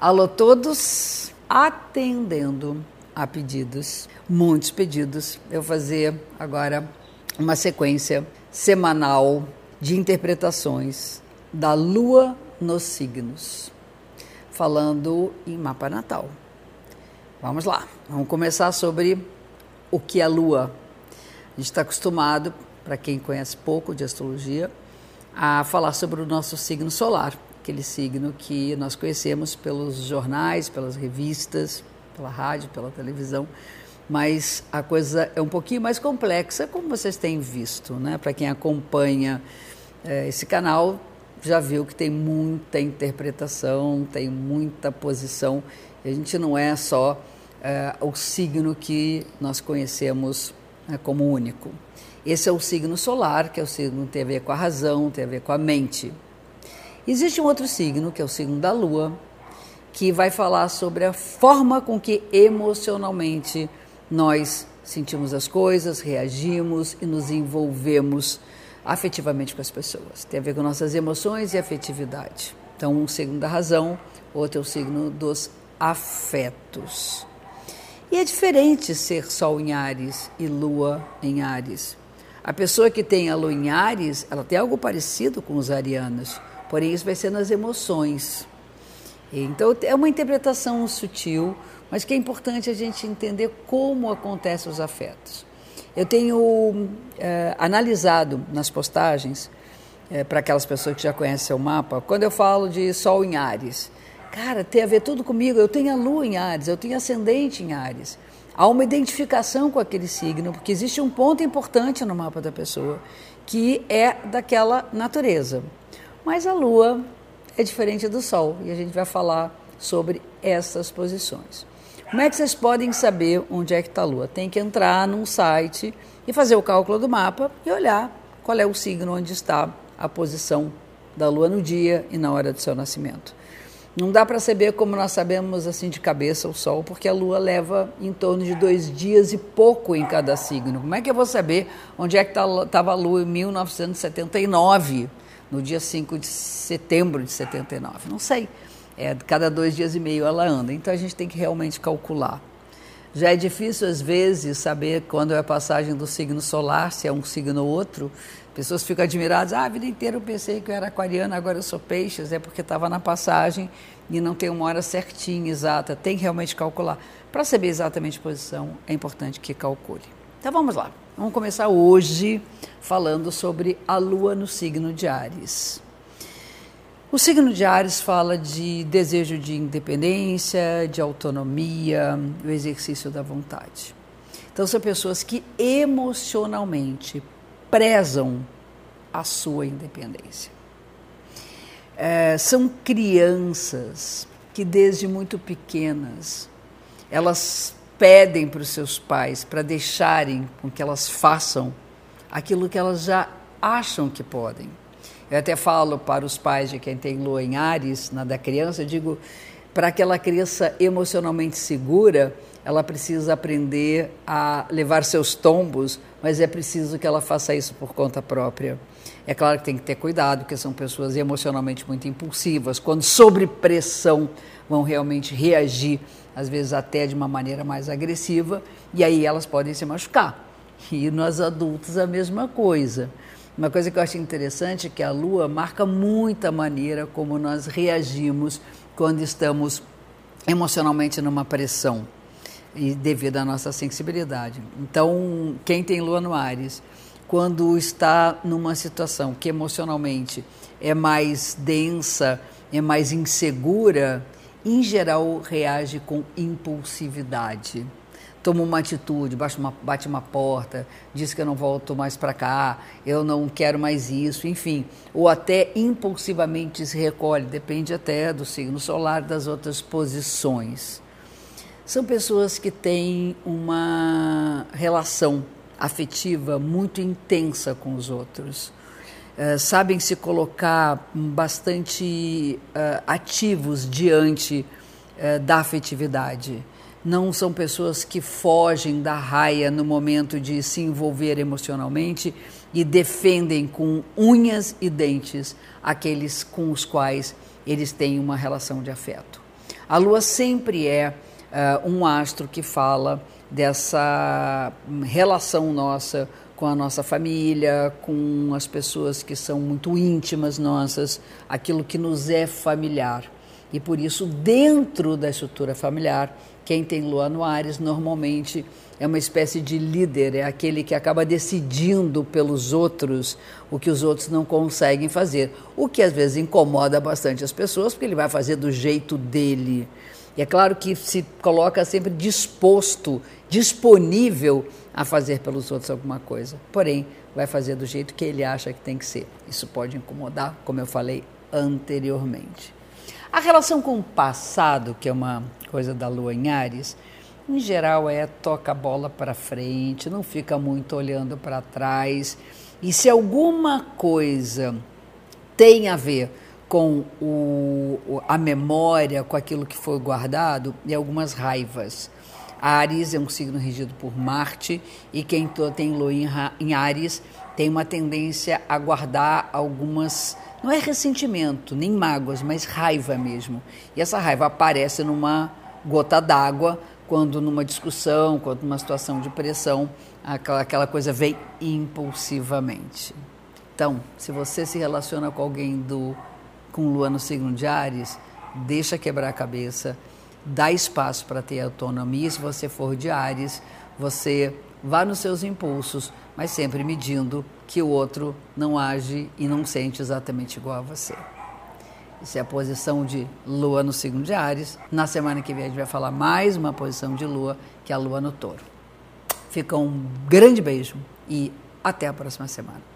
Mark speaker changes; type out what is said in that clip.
Speaker 1: Alô todos, atendendo a pedidos, muitos pedidos. Eu fazer agora uma sequência semanal de interpretações da lua nos signos, falando em mapa natal. Vamos lá, vamos começar sobre o que é a lua. A gente está acostumado, para quem conhece pouco de astrologia, a falar sobre o nosso signo solar aquele signo que nós conhecemos pelos jornais, pelas revistas, pela rádio, pela televisão, mas a coisa é um pouquinho mais complexa, como vocês têm visto, né? Para quem acompanha é, esse canal, já viu que tem muita interpretação, tem muita posição. A gente não é só é, o signo que nós conhecemos é, como único. Esse é o signo solar, que é o signo que tem a ver com a razão, tem a ver com a mente. Existe um outro signo, que é o signo da Lua, que vai falar sobre a forma com que emocionalmente nós sentimos as coisas, reagimos e nos envolvemos afetivamente com as pessoas. Tem a ver com nossas emoções e afetividade. Então, um signo da razão, outro é o signo dos afetos. E é diferente ser Sol em Ares e Lua em Ares. A pessoa que tem a Lua em Ares, ela tem algo parecido com os arianos porém isso vai ser nas emoções. Então é uma interpretação sutil, mas que é importante a gente entender como acontecem os afetos. Eu tenho é, analisado nas postagens, é, para aquelas pessoas que já conhecem o mapa, quando eu falo de Sol em Ares, cara, tem a ver tudo comigo. Eu tenho a Lua em Ares, eu tenho ascendente em Ares. Há uma identificação com aquele signo, porque existe um ponto importante no mapa da pessoa, que é daquela natureza. Mas a Lua é diferente do Sol e a gente vai falar sobre essas posições. Como é que vocês podem saber onde é que está a Lua? Tem que entrar num site e fazer o cálculo do mapa e olhar qual é o signo onde está a posição da Lua no dia e na hora do seu nascimento. Não dá para saber como nós sabemos assim de cabeça o Sol, porque a Lua leva em torno de dois dias e pouco em cada signo. Como é que eu vou saber onde é que estava tá, a Lua em 1979? No dia 5 de setembro de 79. Não sei. É, cada dois dias e meio ela anda. Então a gente tem que realmente calcular. Já é difícil, às vezes, saber quando é a passagem do signo solar, se é um signo ou outro. Pessoas ficam admiradas. Ah, a vida inteira eu pensei que eu era aquariana, agora eu sou peixes. É porque estava na passagem e não tem uma hora certinha, exata. Tem que realmente calcular. Para saber exatamente a posição, é importante que calcule. Então vamos lá. Vamos começar hoje falando sobre a lua no signo de Ares. O signo de Ares fala de desejo de independência, de autonomia, o exercício da vontade. Então, são pessoas que emocionalmente prezam a sua independência. É, são crianças que, desde muito pequenas, elas pedem para os seus pais para deixarem com que elas façam aquilo que elas já acham que podem. Eu até falo para os pais de quem tem lua em Ares, na da criança, eu digo, para aquela criança emocionalmente segura, ela precisa aprender a levar seus tombos, mas é preciso que ela faça isso por conta própria. É claro que tem que ter cuidado, porque são pessoas emocionalmente muito impulsivas, quando sob pressão vão realmente reagir, às vezes até de uma maneira mais agressiva, e aí elas podem se machucar. E nós adultos a mesma coisa. Uma coisa que eu acho interessante é que a Lua marca muita maneira como nós reagimos quando estamos emocionalmente numa pressão e devido à nossa sensibilidade. Então, quem tem Lua no Ares, quando está numa situação que emocionalmente é mais densa, é mais insegura, em geral reage com impulsividade toma uma atitude, bate uma, bate uma porta, diz que eu não volto mais para cá, eu não quero mais isso, enfim. Ou até impulsivamente se recolhe, depende até do signo solar, das outras posições. São pessoas que têm uma relação afetiva muito intensa com os outros. Uh, sabem se colocar bastante uh, ativos diante uh, da afetividade não são pessoas que fogem da raia no momento de se envolver emocionalmente e defendem com unhas e dentes aqueles com os quais eles têm uma relação de afeto. A lua sempre é uh, um astro que fala dessa relação nossa com a nossa família, com as pessoas que são muito íntimas nossas, aquilo que nos é familiar. E por isso, dentro da estrutura familiar, quem tem lua no Ares normalmente é uma espécie de líder, é aquele que acaba decidindo pelos outros o que os outros não conseguem fazer. O que às vezes incomoda bastante as pessoas, porque ele vai fazer do jeito dele. É claro que se coloca sempre disposto, disponível a fazer pelos outros alguma coisa. Porém, vai fazer do jeito que ele acha que tem que ser. Isso pode incomodar, como eu falei anteriormente. A relação com o passado, que é uma coisa da lua em Ares, em geral é toca a bola para frente, não fica muito olhando para trás. E se alguma coisa tem a ver com o, a memória, com aquilo que foi guardado e algumas raivas. Ares é um signo regido por Marte e quem tem lua em Ares tem uma tendência a guardar algumas, não é ressentimento, nem mágoas, mas raiva mesmo. E essa raiva aparece numa gota d'água quando numa discussão, quando numa situação de pressão, aquela, aquela coisa vem impulsivamente. Então, se você se relaciona com alguém do com lua no signo de Ares, deixa quebrar a cabeça, dá espaço para ter autonomia. Se você for de Ares, você vá nos seus impulsos, mas sempre medindo que o outro não age e não sente exatamente igual a você. Isso é a posição de Lua no signo de Ares. Na semana que vem a gente vai falar mais uma posição de Lua, que é a Lua no Touro. Fica um grande beijo e até a próxima semana.